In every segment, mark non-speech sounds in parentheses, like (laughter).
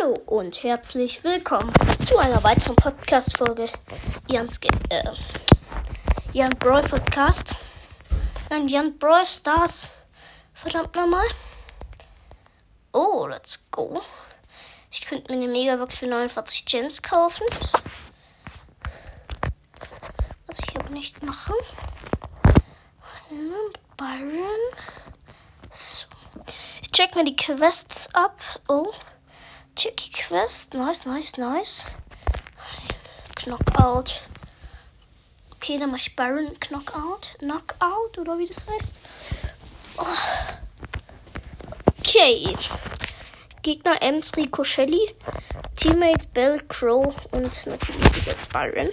Hallo und herzlich willkommen zu einer weiteren Podcast-Folge Jans äh, Jan Brawl Podcast. Nein, Jan Brawl Stars. Verdammt nochmal. Oh, let's go. Ich könnte mir eine Megabox für 49 Gems kaufen. Was ich aber nicht mache. Byron. So. Ich check mir die Quests ab. Oh. Chicky Quest. Nice, nice, nice. Knockout. Okay, dann mache ich Byron Knockout. Knockout oder wie das heißt. Okay. Gegner Ems, Rico Shelly. Teammate Bell Crow und natürlich jetzt Byron.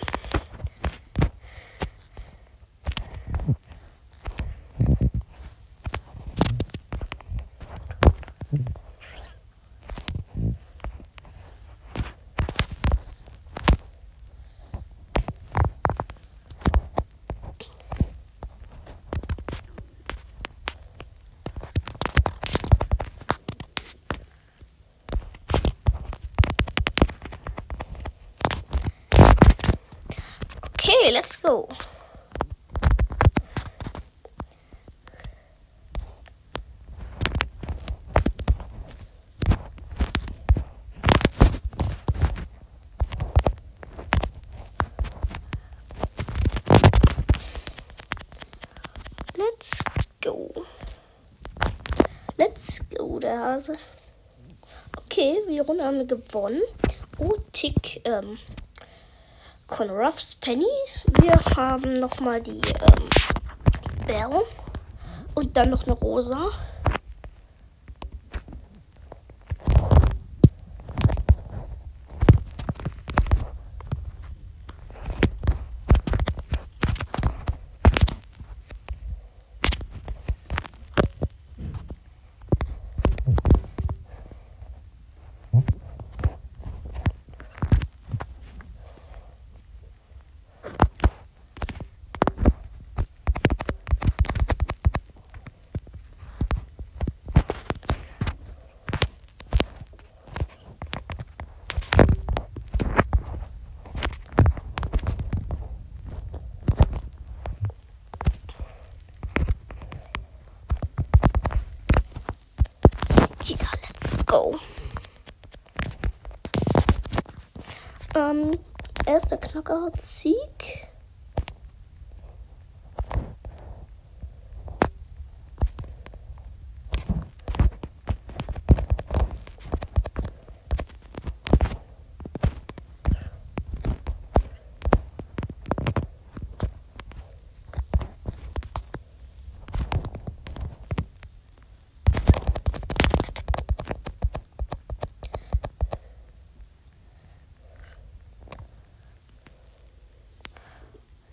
Okay, let's go. Let's go. Let's go, der Hase. Okay, wir Runde haben wir gewonnen. Tick, ähm, von Ruffs Penny. Wir haben nochmal die ähm, Bell und dann noch eine Rosa. Ja, let's go. Ähm, erster Knockout-Sieg.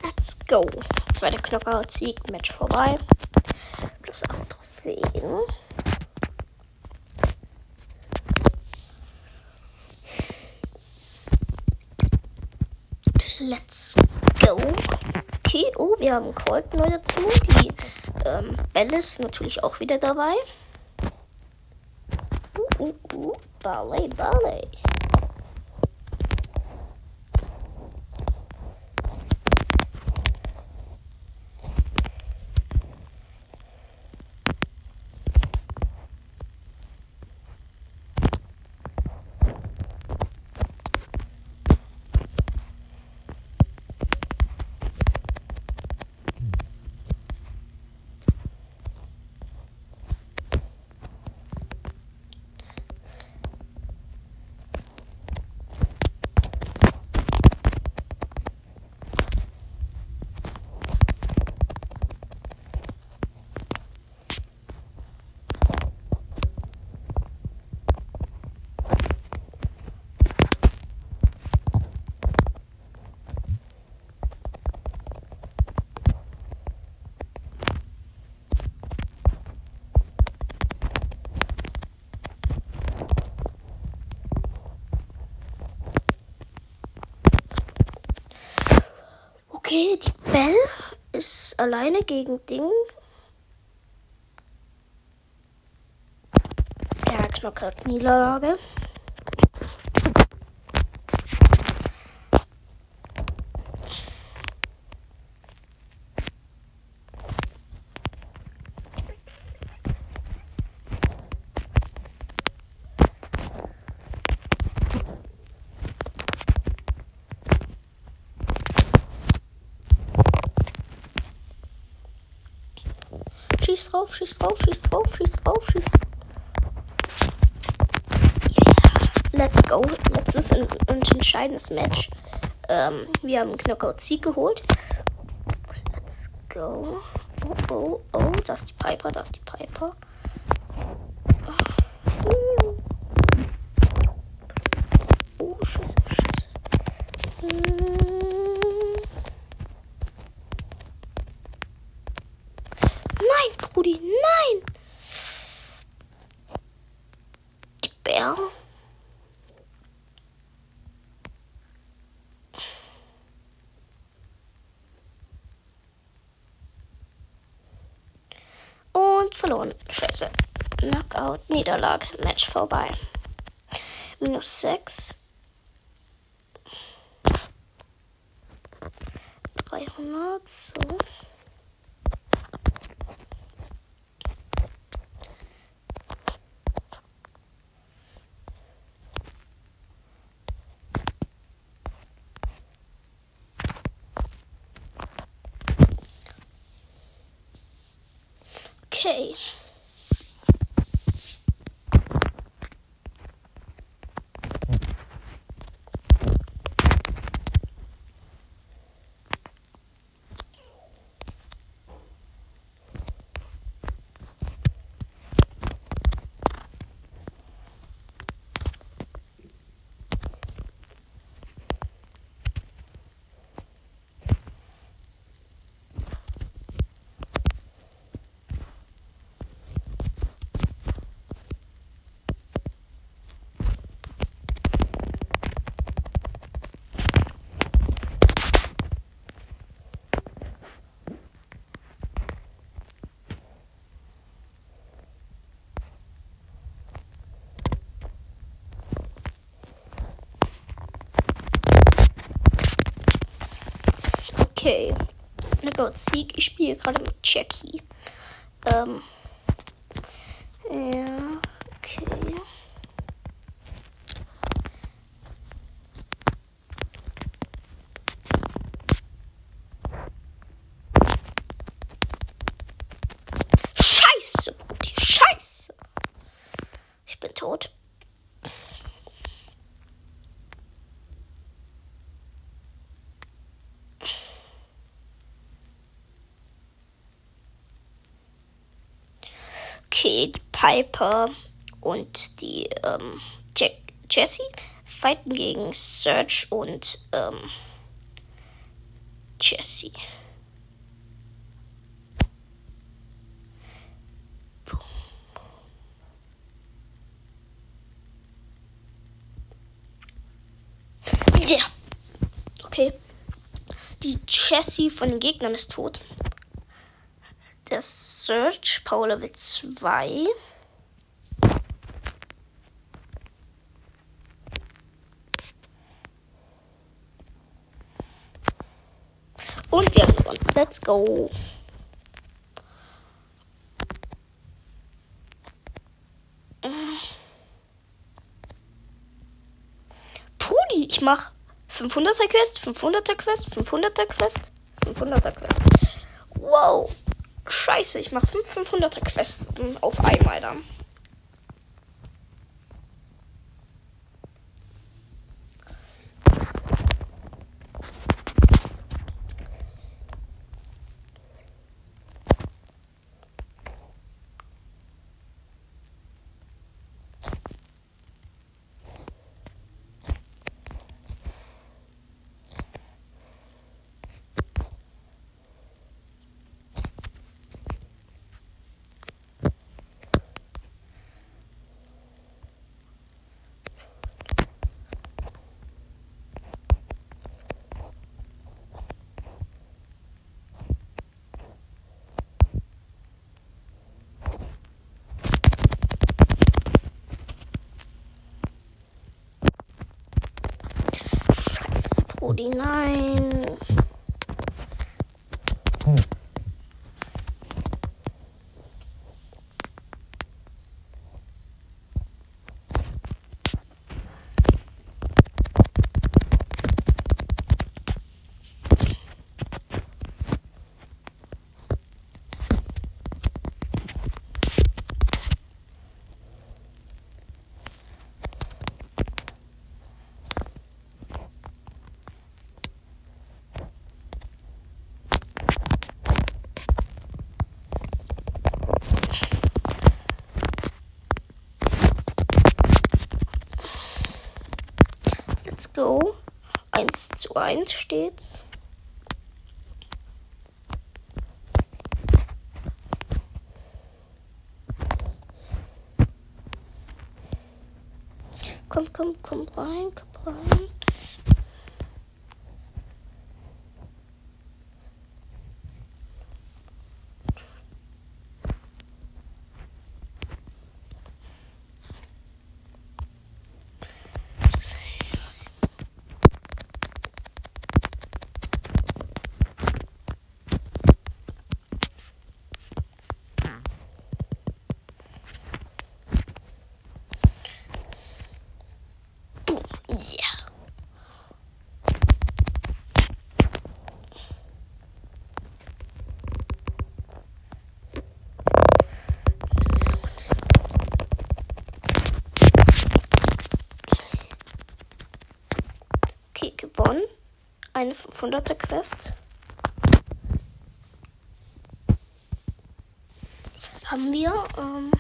Let's go. Zweiter Knockout-Sieg, Match vorbei. Plus 8 Trophäen. Let's go. Okay, oh, wir haben Colt neu dazu. Die ähm, Belle ist natürlich auch wieder dabei. Uh, uh, uh. Ballet, Ballet. Okay, die Bell ist alleine gegen Ding. Ja, Knockout Niederlage. Schieß drauf, schieß drauf, schieß drauf, schieß drauf, schieß drauf. Yeah, let's go. Letztes und entscheidendes Match. Ähm, wir haben Knockout-Sieg geholt. Let's go. Oh, oh, oh, das ist die Piper, das ist die Piper. Oh, scheiße, scheiße. Nein, Brudi, nein! Die Bär. Und verloren. Scheiße. Knockout, Niederlage, Match vorbei. Minus 6. 300, so. Okay. Okay. Knockout Sieg. Ich spiele gerade mit Jackie. Ähm. Ja, okay. Scheiße, Brudi, scheiße. Ich bin tot. Die Piper und die ähm, Jack Jessie fighten gegen Serge und ähm, Jessie. Okay. Die Jessie von den Gegnern ist tot. Der Search, Power Level 2. Und wir haben gewonnen. Let's go. Pudi, ich mach 500er Quest, 500er Quest, 500er Quest, 500er Quest. Wow. Scheiße, ich mach 5 500er Quests auf einmal dann. 49. zu 1 steht's. Komm, komm, komm rein, komm rein. Gewonnen. Eine 500er Quest. Haben wir. Ähm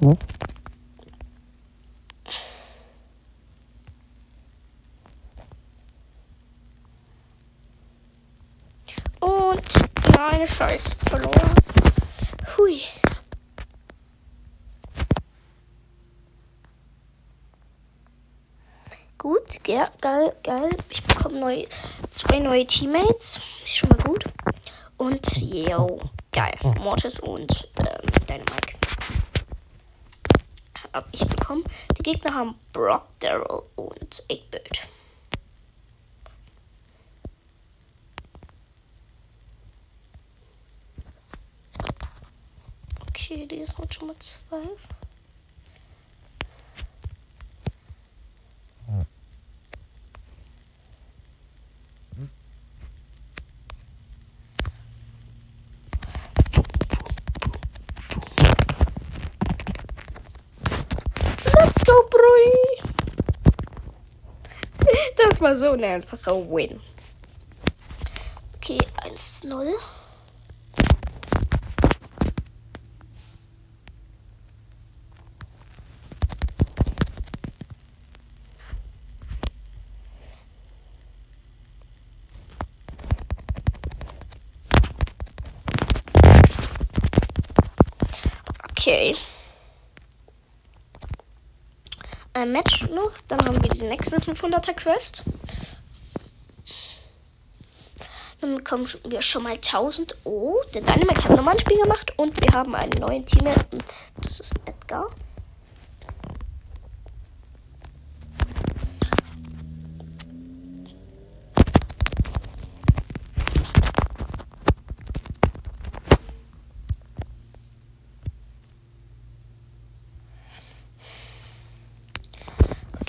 Ne? Und nein, Scheiß verloren. Hui. Gut, geil, geil, geil. Ich bekomme neu, zwei neue Teammates. Ist schon mal gut. Und yo, geil. Mortis und ähm, Dynamite habe ich bekommen. Die Gegner haben Brock, Daryl und 8-Bit. Okay, die ist schon mal 12. Das war so ein einfacher Win. Okay, 1-0. Okay. Ein Match noch, dann haben wir die nächste 500er Quest. Dann bekommen wir schon mal 1000. Oh, der Dynamic hat nochmal ein Spiel gemacht und wir haben einen neuen Teammate und das ist Edgar.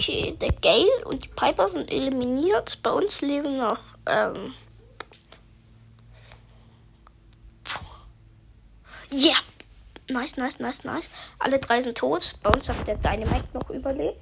Okay, der Gale und die Piper sind eliminiert. Bei uns leben noch. Ähm ja! Yeah. Nice, nice, nice, nice. Alle drei sind tot. Bei uns hat der Dynamite noch überlebt.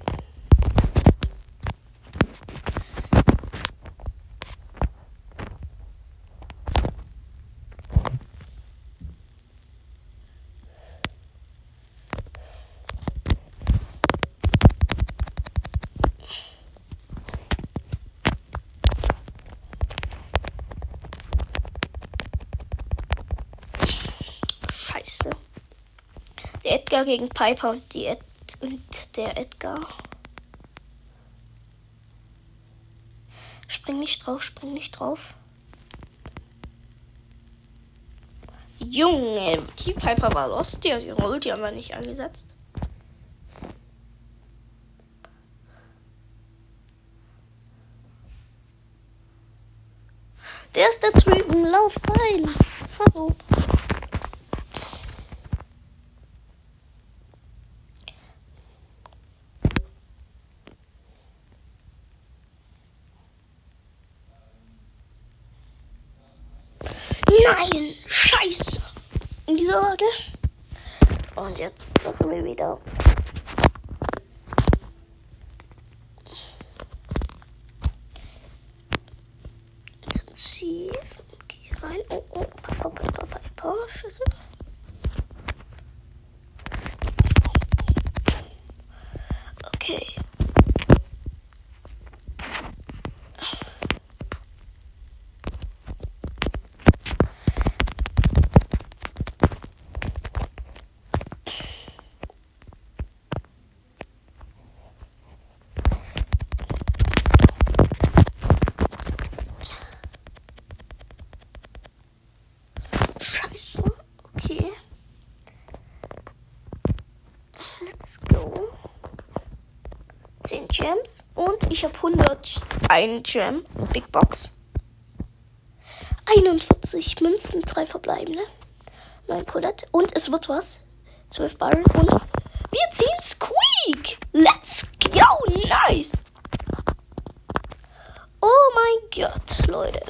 Der Edgar gegen Piper und, die Ed und der Edgar. Spring nicht drauf, spring nicht drauf. Junge, die Piper war lost. Die hat ihre Ulti aber nicht angesetzt. Der ist da drüben. Lauf rein. Hallo. Nein, scheiße. Niederlage. Und jetzt dürfen wir wieder. Intensiv. Geh rein. Oh, oh, Papa, Papa, Papa, Schüsse. Okay. Scheiße. Okay. Let's go. 10 Gems. Und ich habe 101 Gem. Big Box. 41 Münzen, 3 verbleibende. 9 Colette. Und es wird was. 12 Byron. Und wir ziehen Squeak. Let's go. Nice. Oh mein Gott, Leute.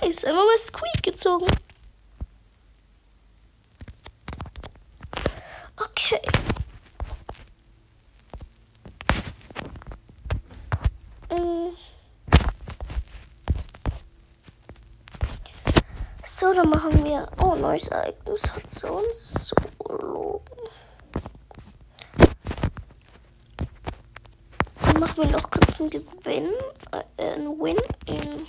Nice. Immer mal Squeak gezogen. Okay. So, dann machen wir. Oh, neues Ereignis hat sie uns Solo. Dann machen wir noch kurz einen Gewinn. Äh, einen Win in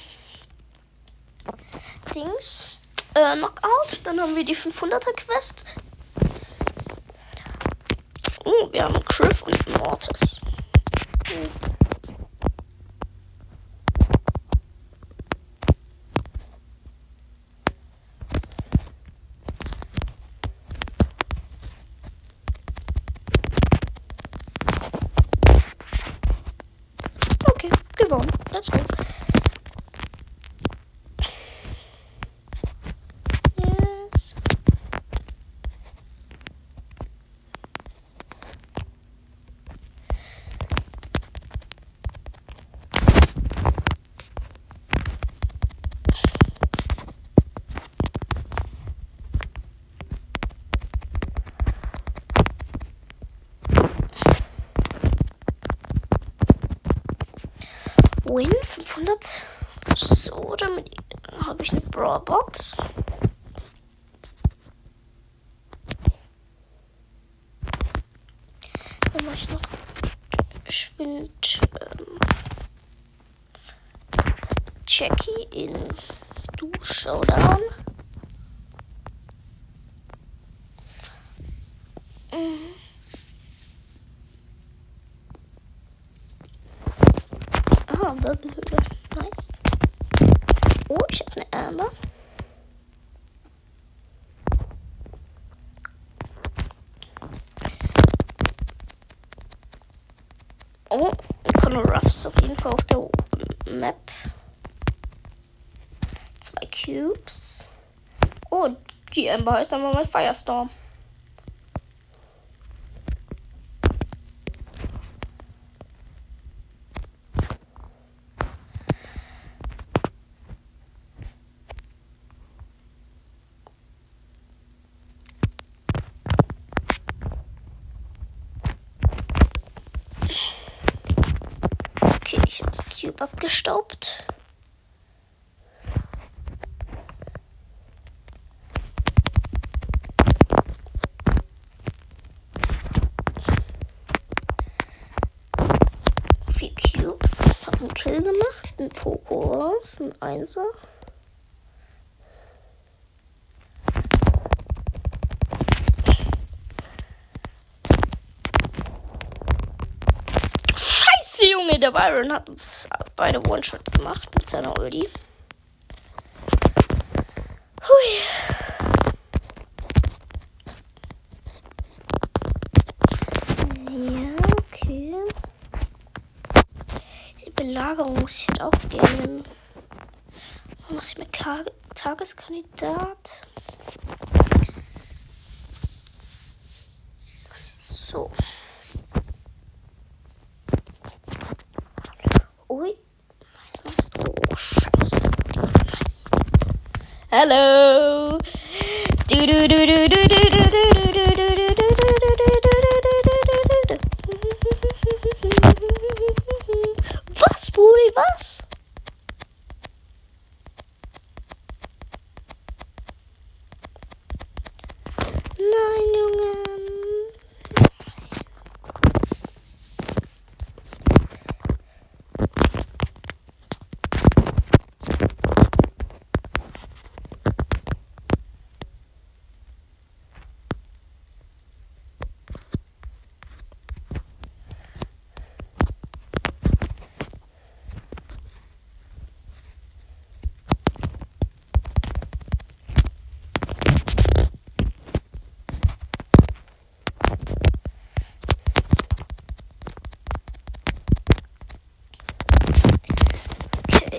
Dings. Äh, Knockout. Dann haben wir die 500er Quest. Oh, wir haben Criff und Mortis. Hm. Okay, gewonnen. Let's go. Yes. Win 500. So, damit habe ich eine Brawlbox. Dann mache ich noch geschwind ähm, Jackie in Du Showdown. Mhm. Ah, Wirbelhöhle. Nice. Oh, ich habe eine Amber. Oh, Conor Ruffs auf jeden Fall auf der Map. Zwei Cubes. Oh, die Amber heißt aber mal Firestorm. verstaubt. Vier Cubes. Hab einen Kill gemacht. Ein Poko raus. Ein Einser. Junge, der Byron hat uns beide One-Shot gemacht mit seiner Ulti. Hui. Ja, okay. Die Belagerung muss ich halt auch gerne. Mache ich mir Ka Tageskandidat. Hello. Do do do do do do.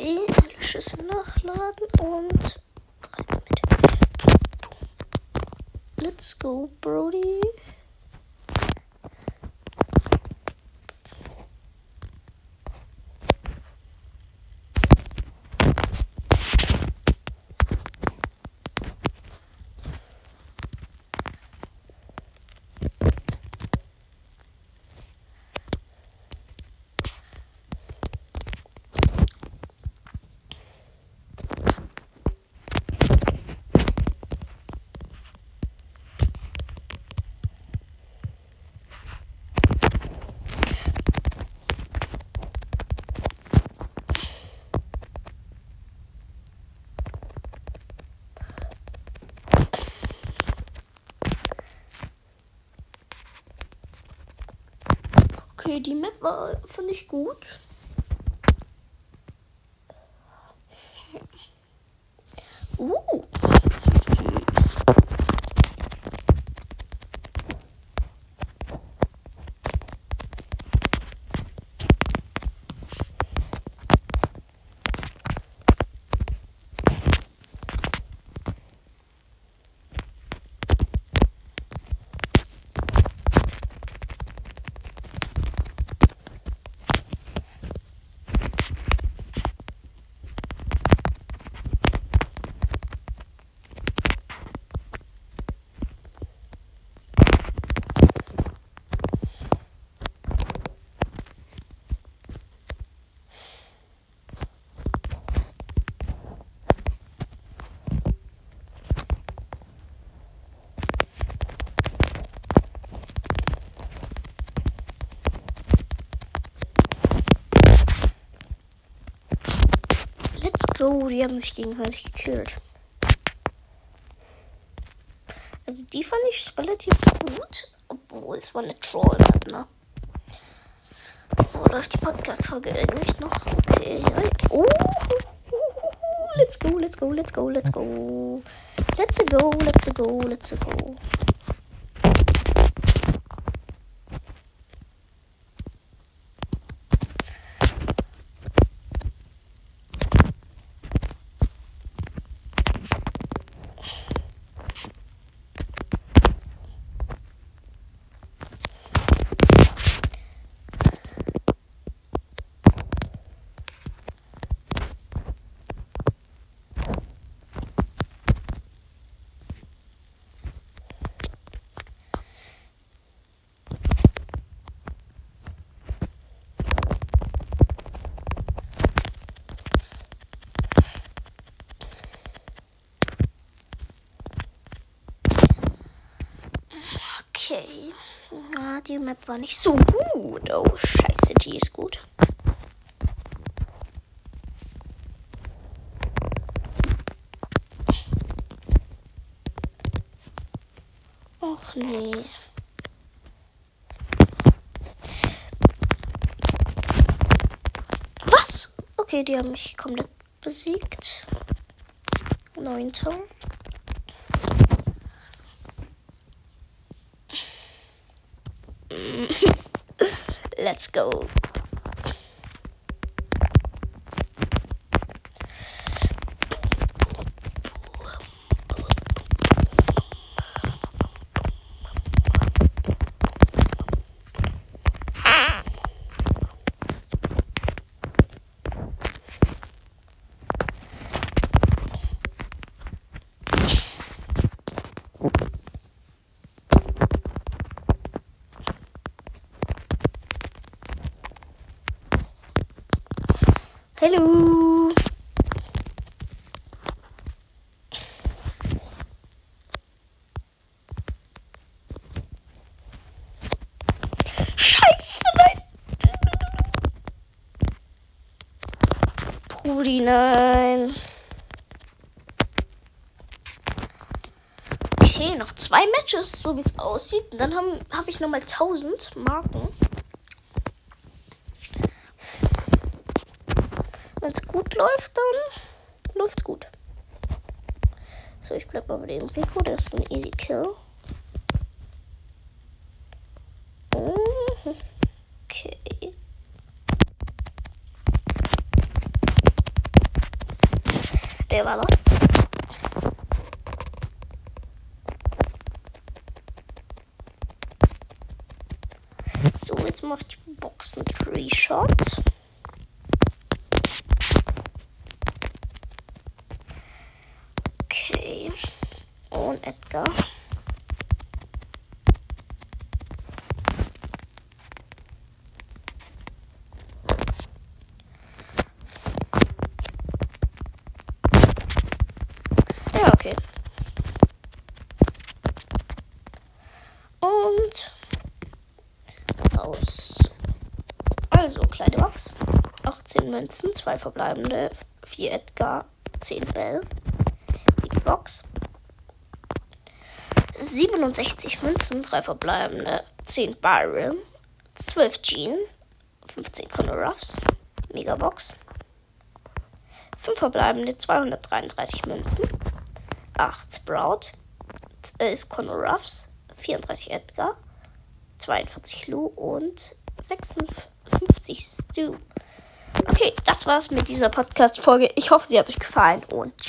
Alle Schüsse nachladen und rein damit. Let's go, Brody. Okay, die Map war, fand ich gut. Uh. Let's go. Die haben sich gegenseitig gekillt. Also die fand ich relativ gut. Obwohl es war eine troll ne? Wo läuft die Podcast-Folge eigentlich noch? Okay. Oh. Let's go, let's go, let's go, let's go. Let's go, let's go, let's go. Okay. Ja, die Map war nicht so gut. Oh, scheiße, die ist gut. Och nee. Okay, die haben mich komplett besiegt. Neunter. (laughs) Let's go. Brudi, nein. Okay, noch zwei Matches, so wie es aussieht. Und dann habe hab ich nochmal 1000 Marken. Wenn es gut läuft, dann läuft's gut. So, ich bleib mal bei dem Rico. Das ist ein Easy Kill. Mhm. Okay. Der war lost. So, jetzt macht die Box einen Tree Shot. Okay. Und Edgar. Ja, okay. Und aus. Also, kleine Box. 18 Münzen, 2 verbleibende, 4 Edgar, 10 Bell. Big Box. 67 Münzen, 3 verbleibende, 10 Byron, 12 Jean, 15 Conor Ruffs, Megabox. 5 verbleibende, 233 Münzen, 8 Sprout, 12 Conor Ruffs, 34 Edgar, 42 Lou und 56 Stu. Okay, das war's mit dieser Podcast-Folge. Ich hoffe, sie hat euch gefallen und tschüss.